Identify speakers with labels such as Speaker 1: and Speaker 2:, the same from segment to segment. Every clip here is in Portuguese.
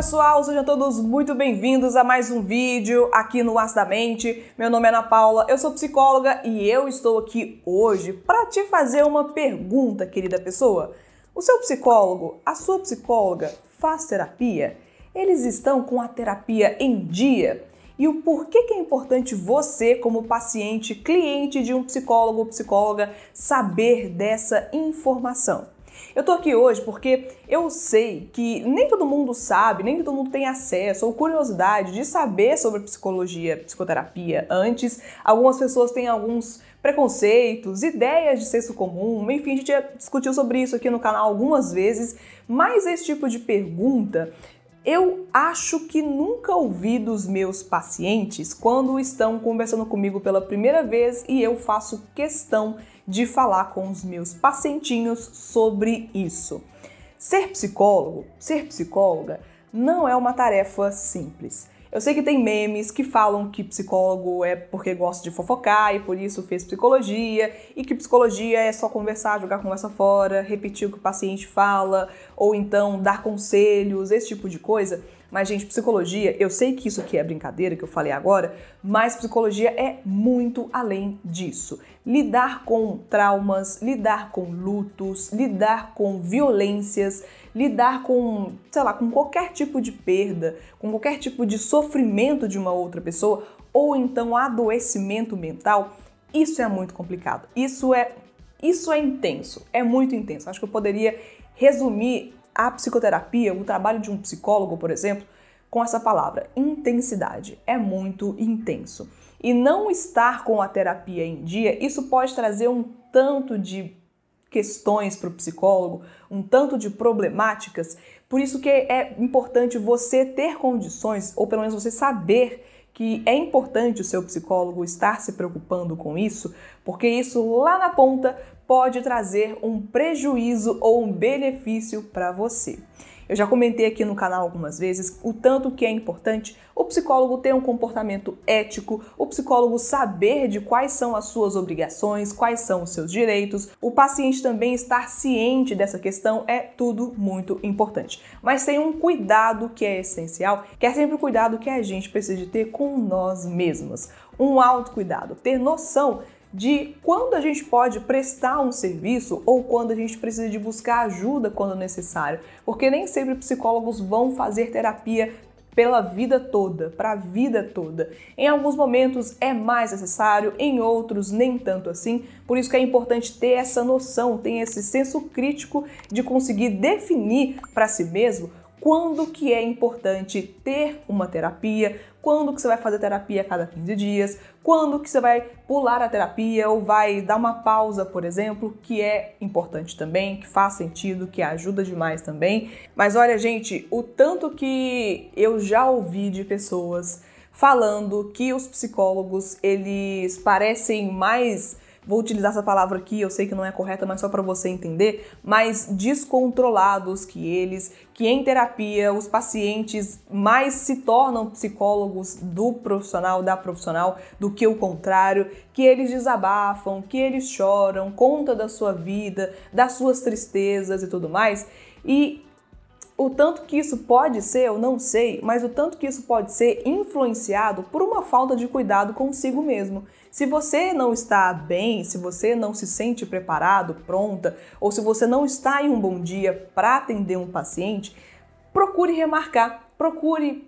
Speaker 1: pessoal, sejam todos muito bem-vindos a mais um vídeo aqui no As da Mente. Meu nome é Ana Paula, eu sou psicóloga e eu estou aqui hoje para te fazer uma pergunta, querida pessoa. O seu psicólogo, a sua psicóloga faz terapia? Eles estão com a terapia em dia? E o porquê que é importante você, como paciente, cliente de um psicólogo ou psicóloga, saber dessa informação? Eu tô aqui hoje porque eu sei que nem todo mundo sabe, nem todo mundo tem acesso ou curiosidade de saber sobre psicologia, psicoterapia antes. Algumas pessoas têm alguns preconceitos, ideias de senso comum, enfim, a gente já discutiu sobre isso aqui no canal algumas vezes, mas esse tipo de pergunta eu acho que nunca ouvi dos meus pacientes quando estão conversando comigo pela primeira vez e eu faço questão de falar com os meus pacientinhos sobre isso. Ser psicólogo, ser psicóloga, não é uma tarefa simples. Eu sei que tem memes que falam que psicólogo é porque gosta de fofocar e por isso fez psicologia, e que psicologia é só conversar, jogar conversa fora, repetir o que o paciente fala, ou então dar conselhos, esse tipo de coisa. Mas, gente, psicologia, eu sei que isso aqui é brincadeira, que eu falei agora, mas psicologia é muito além disso. Lidar com traumas, lidar com lutos, lidar com violências, lidar com, sei lá, com qualquer tipo de perda, com qualquer tipo de sofrimento de uma outra pessoa, ou então adoecimento mental, isso é muito complicado. Isso é isso é intenso, é muito intenso. Acho que eu poderia resumir a psicoterapia, o trabalho de um psicólogo, por exemplo, com essa palavra, intensidade. É muito intenso. E não estar com a terapia em dia, isso pode trazer um tanto de questões para o psicólogo, um tanto de problemáticas. Por isso que é importante você ter condições, ou pelo menos você saber que é importante o seu psicólogo estar se preocupando com isso, porque isso lá na ponta pode trazer um prejuízo ou um benefício para você. Eu já comentei aqui no canal algumas vezes o tanto que é importante o psicólogo ter um comportamento ético, o psicólogo saber de quais são as suas obrigações, quais são os seus direitos, o paciente também estar ciente dessa questão é tudo muito importante. Mas tem um cuidado que é essencial, que é sempre o cuidado que a gente precisa ter com nós mesmos. Um autocuidado, ter noção de quando a gente pode prestar um serviço ou quando a gente precisa de buscar ajuda quando necessário, porque nem sempre psicólogos vão fazer terapia pela vida toda, para a vida toda. Em alguns momentos é mais necessário, em outros nem tanto assim. Por isso que é importante ter essa noção, ter esse senso crítico de conseguir definir para si mesmo quando que é importante ter uma terapia, quando que você vai fazer terapia a cada 15 dias, quando que você vai pular a terapia ou vai dar uma pausa, por exemplo, que é importante também, que faz sentido, que ajuda demais também. Mas olha, gente, o tanto que eu já ouvi de pessoas falando que os psicólogos, eles parecem mais vou utilizar essa palavra aqui, eu sei que não é correta, mas só para você entender, mais descontrolados que eles, que em terapia os pacientes mais se tornam psicólogos do profissional, da profissional, do que o contrário, que eles desabafam, que eles choram, conta da sua vida, das suas tristezas e tudo mais. E o tanto que isso pode ser, eu não sei, mas o tanto que isso pode ser influenciado por uma falta de cuidado consigo mesmo. Se você não está bem, se você não se sente preparado, pronta, ou se você não está em um bom dia para atender um paciente, procure remarcar, procure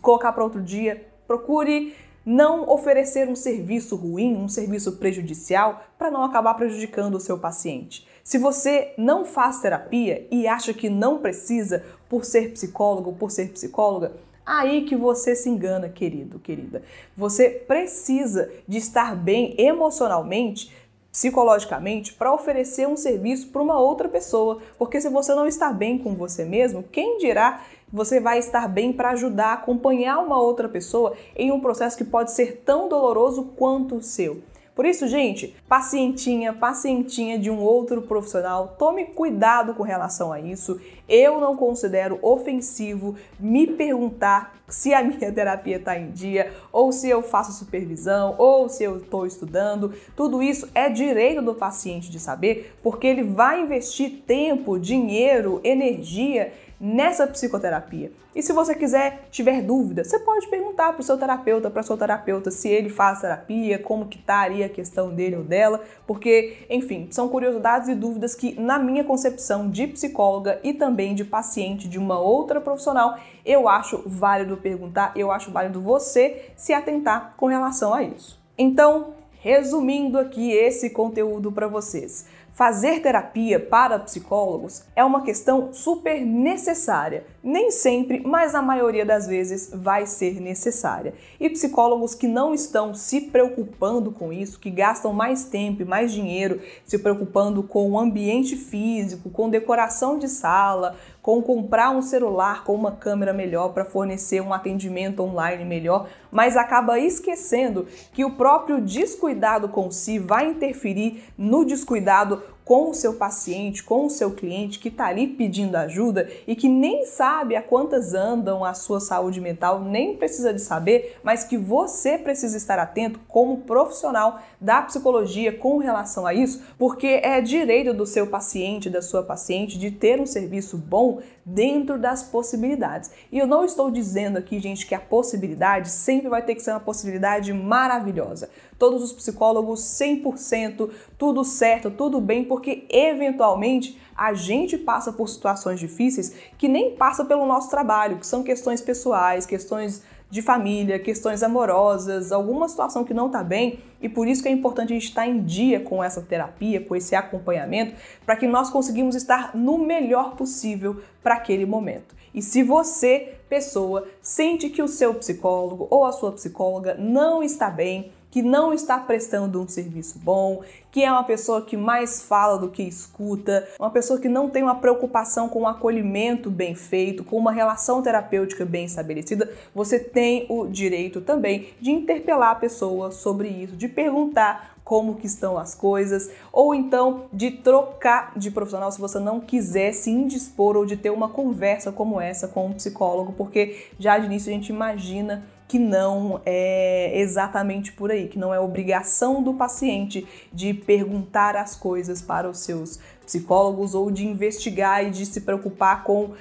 Speaker 1: colocar para outro dia, procure não oferecer um serviço ruim, um serviço prejudicial, para não acabar prejudicando o seu paciente. Se você não faz terapia e acha que não precisa por ser psicólogo, por ser psicóloga, aí que você se engana, querido, querida. Você precisa de estar bem emocionalmente, psicologicamente, para oferecer um serviço para uma outra pessoa. Porque se você não está bem com você mesmo, quem dirá você vai estar bem para ajudar acompanhar uma outra pessoa em um processo que pode ser tão doloroso quanto o seu. Por isso, gente, pacientinha, pacientinha de um outro profissional, tome cuidado com relação a isso. Eu não considero ofensivo me perguntar se a minha terapia está em dia, ou se eu faço supervisão, ou se eu estou estudando. Tudo isso é direito do paciente de saber, porque ele vai investir tempo, dinheiro, energia nessa psicoterapia. E se você quiser, tiver dúvida, você pode perguntar para o seu terapeuta, para sua terapeuta, se ele faz terapia, como que estaria tá a questão dele ou dela, porque, enfim, são curiosidades e dúvidas que, na minha concepção de psicóloga e também de paciente de uma outra profissional, eu acho válido perguntar, eu acho válido você se atentar com relação a isso. Então, resumindo aqui esse conteúdo para vocês. Fazer terapia para psicólogos é uma questão super necessária. Nem sempre, mas na maioria das vezes vai ser necessária. E psicólogos que não estão se preocupando com isso, que gastam mais tempo e mais dinheiro se preocupando com o ambiente físico, com decoração de sala, com comprar um celular com uma câmera melhor para fornecer um atendimento online melhor, mas acaba esquecendo que o próprio descuidado com si vai interferir no descuidado com o seu paciente, com o seu cliente que está ali pedindo ajuda e que nem sabe a quantas andam a sua saúde mental, nem precisa de saber, mas que você precisa estar atento como profissional da psicologia com relação a isso, porque é direito do seu paciente, da sua paciente, de ter um serviço bom dentro das possibilidades. E eu não estou dizendo aqui, gente, que a possibilidade sempre vai ter que ser uma possibilidade maravilhosa. Todos os psicólogos 100%, tudo certo, tudo bem, porque eventualmente a gente passa por situações difíceis que nem passa pelo nosso trabalho, que são questões pessoais, questões de família, questões amorosas, alguma situação que não está bem, e por isso que é importante a gente estar em dia com essa terapia, com esse acompanhamento, para que nós conseguimos estar no melhor possível para aquele momento. E se você, pessoa, sente que o seu psicólogo ou a sua psicóloga não está bem, que não está prestando um serviço bom, que é uma pessoa que mais fala do que escuta, uma pessoa que não tem uma preocupação com o um acolhimento bem feito, com uma relação terapêutica bem estabelecida, você tem o direito também de interpelar a pessoa sobre isso, de perguntar como que estão as coisas, ou então de trocar de profissional se você não quiser se indispor ou de ter uma conversa como essa com um psicólogo, porque já de início a gente imagina que não é exatamente por aí, que não é obrigação do paciente de perguntar as coisas para os seus psicólogos ou de investigar e de se preocupar com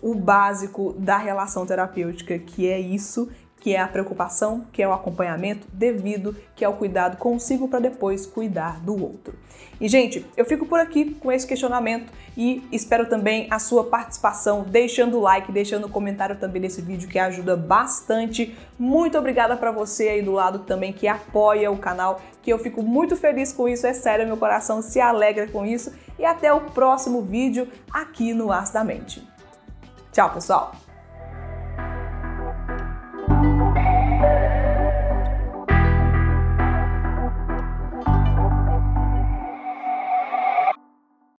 Speaker 1: o básico da relação terapêutica, que é isso que é a preocupação, que é o acompanhamento devido, que é o cuidado consigo para depois cuidar do outro. E gente, eu fico por aqui com esse questionamento e espero também a sua participação, deixando o like, deixando o comentário também nesse vídeo que ajuda bastante. Muito obrigada para você aí do lado também que apoia o canal, que eu fico muito feliz com isso, é sério, meu coração se alegra com isso e até o próximo vídeo aqui no As da Mente. Tchau, pessoal!